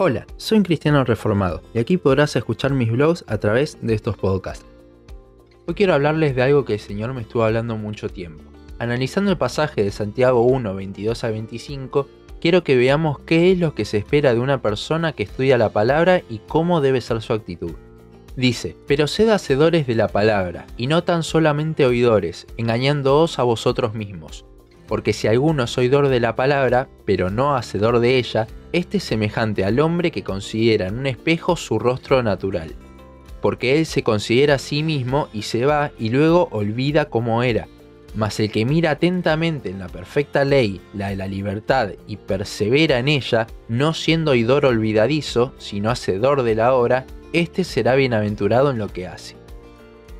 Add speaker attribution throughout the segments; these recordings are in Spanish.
Speaker 1: Hola, soy un cristiano reformado y aquí podrás escuchar mis blogs a través de estos podcasts. Hoy quiero hablarles de algo que el Señor me estuvo hablando mucho tiempo. Analizando el pasaje de Santiago 1, 22 a 25, quiero que veamos qué es lo que se espera de una persona que estudia la palabra y cómo debe ser su actitud. Dice, pero sed hacedores de la palabra, y no tan solamente oidores, engañándoos a vosotros mismos. Porque si alguno es oidor de la palabra, pero no hacedor de ella, este es semejante al hombre que considera en un espejo su rostro natural. Porque él se considera a sí mismo y se va y luego olvida cómo era. Mas el que mira atentamente en la perfecta ley, la de la libertad, y persevera en ella, no siendo oidor olvidadizo, sino hacedor de la obra, este será bienaventurado en lo que hace.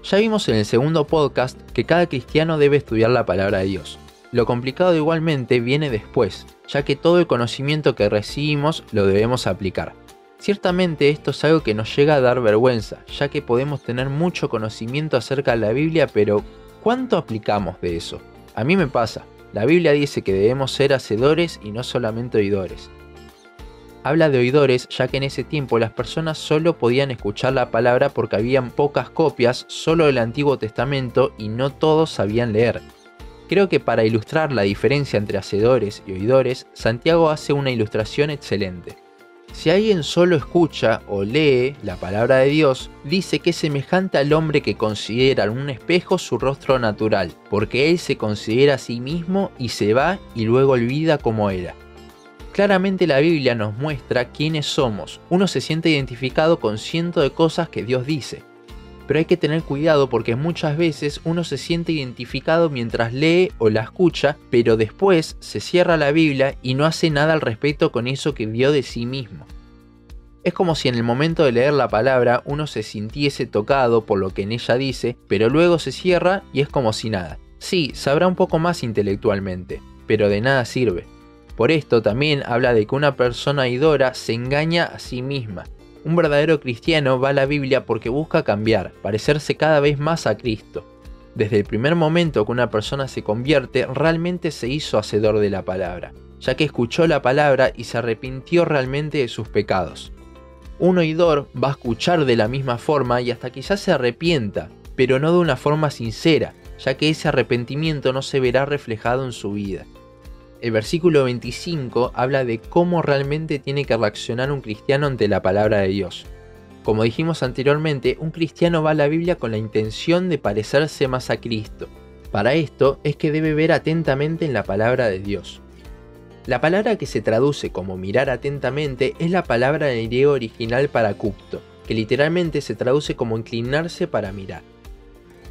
Speaker 1: Ya vimos en el segundo podcast que cada cristiano debe estudiar la palabra de Dios. Lo complicado igualmente viene después, ya que todo el conocimiento que recibimos lo debemos aplicar. Ciertamente esto es algo que nos llega a dar vergüenza, ya que podemos tener mucho conocimiento acerca de la Biblia, pero ¿cuánto aplicamos de eso? A mí me pasa, la Biblia dice que debemos ser hacedores y no solamente oidores habla de oidores ya que en ese tiempo las personas solo podían escuchar la palabra porque habían pocas copias solo del Antiguo Testamento y no todos sabían leer. Creo que para ilustrar la diferencia entre hacedores y oidores, Santiago hace una ilustración excelente. Si alguien solo escucha o lee la palabra de Dios, dice que es semejante al hombre que considera en un espejo su rostro natural, porque él se considera a sí mismo y se va y luego olvida cómo era. Claramente la Biblia nos muestra quiénes somos. Uno se siente identificado con cientos de cosas que Dios dice. Pero hay que tener cuidado porque muchas veces uno se siente identificado mientras lee o la escucha, pero después se cierra la Biblia y no hace nada al respecto con eso que vio de sí mismo. Es como si en el momento de leer la palabra uno se sintiese tocado por lo que en ella dice, pero luego se cierra y es como si nada. Sí, sabrá un poco más intelectualmente, pero de nada sirve. Por esto también habla de que una persona idora se engaña a sí misma. Un verdadero cristiano va a la Biblia porque busca cambiar, parecerse cada vez más a Cristo. Desde el primer momento que una persona se convierte, realmente se hizo hacedor de la palabra, ya que escuchó la palabra y se arrepintió realmente de sus pecados. Un oidor va a escuchar de la misma forma y hasta quizás se arrepienta, pero no de una forma sincera, ya que ese arrepentimiento no se verá reflejado en su vida. El versículo 25 habla de cómo realmente tiene que reaccionar un cristiano ante la palabra de Dios. Como dijimos anteriormente, un cristiano va a la Biblia con la intención de parecerse más a Cristo. Para esto es que debe ver atentamente en la palabra de Dios. La palabra que se traduce como mirar atentamente es la palabra en el griego original para cupto, que literalmente se traduce como inclinarse para mirar.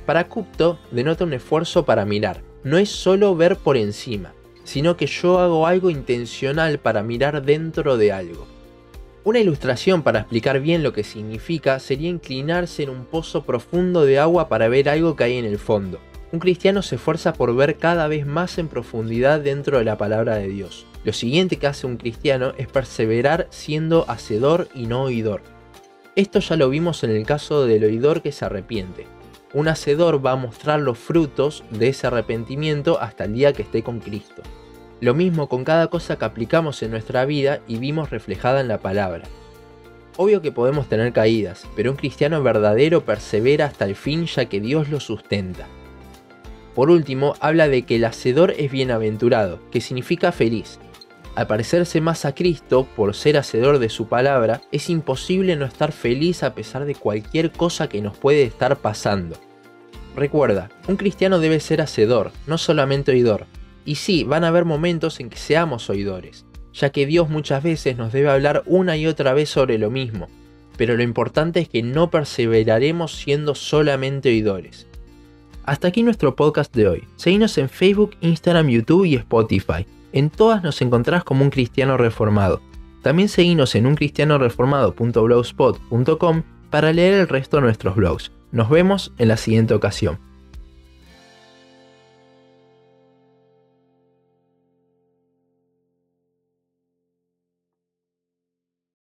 Speaker 1: Para cupto denota un esfuerzo para mirar, no es solo ver por encima, sino que yo hago algo intencional para mirar dentro de algo. Una ilustración para explicar bien lo que significa sería inclinarse en un pozo profundo de agua para ver algo que hay en el fondo. Un cristiano se esfuerza por ver cada vez más en profundidad dentro de la palabra de Dios. Lo siguiente que hace un cristiano es perseverar siendo hacedor y no oidor. Esto ya lo vimos en el caso del oidor que se arrepiente. Un hacedor va a mostrar los frutos de ese arrepentimiento hasta el día que esté con Cristo. Lo mismo con cada cosa que aplicamos en nuestra vida y vimos reflejada en la palabra. Obvio que podemos tener caídas, pero un cristiano verdadero persevera hasta el fin ya que Dios lo sustenta. Por último, habla de que el hacedor es bienaventurado, que significa feliz. Al parecerse más a Cristo por ser hacedor de su palabra, es imposible no estar feliz a pesar de cualquier cosa que nos puede estar pasando. Recuerda, un cristiano debe ser hacedor, no solamente oidor, y sí, van a haber momentos en que seamos oidores, ya que Dios muchas veces nos debe hablar una y otra vez sobre lo mismo, pero lo importante es que no perseveraremos siendo solamente oidores. Hasta aquí nuestro podcast de hoy. Seguinos en Facebook, Instagram, YouTube y Spotify. En todas nos encontrás como un cristiano reformado. También seguinos en uncristianoreformado.blogspot.com para leer el resto de nuestros blogs. Nos vemos en la siguiente ocasión.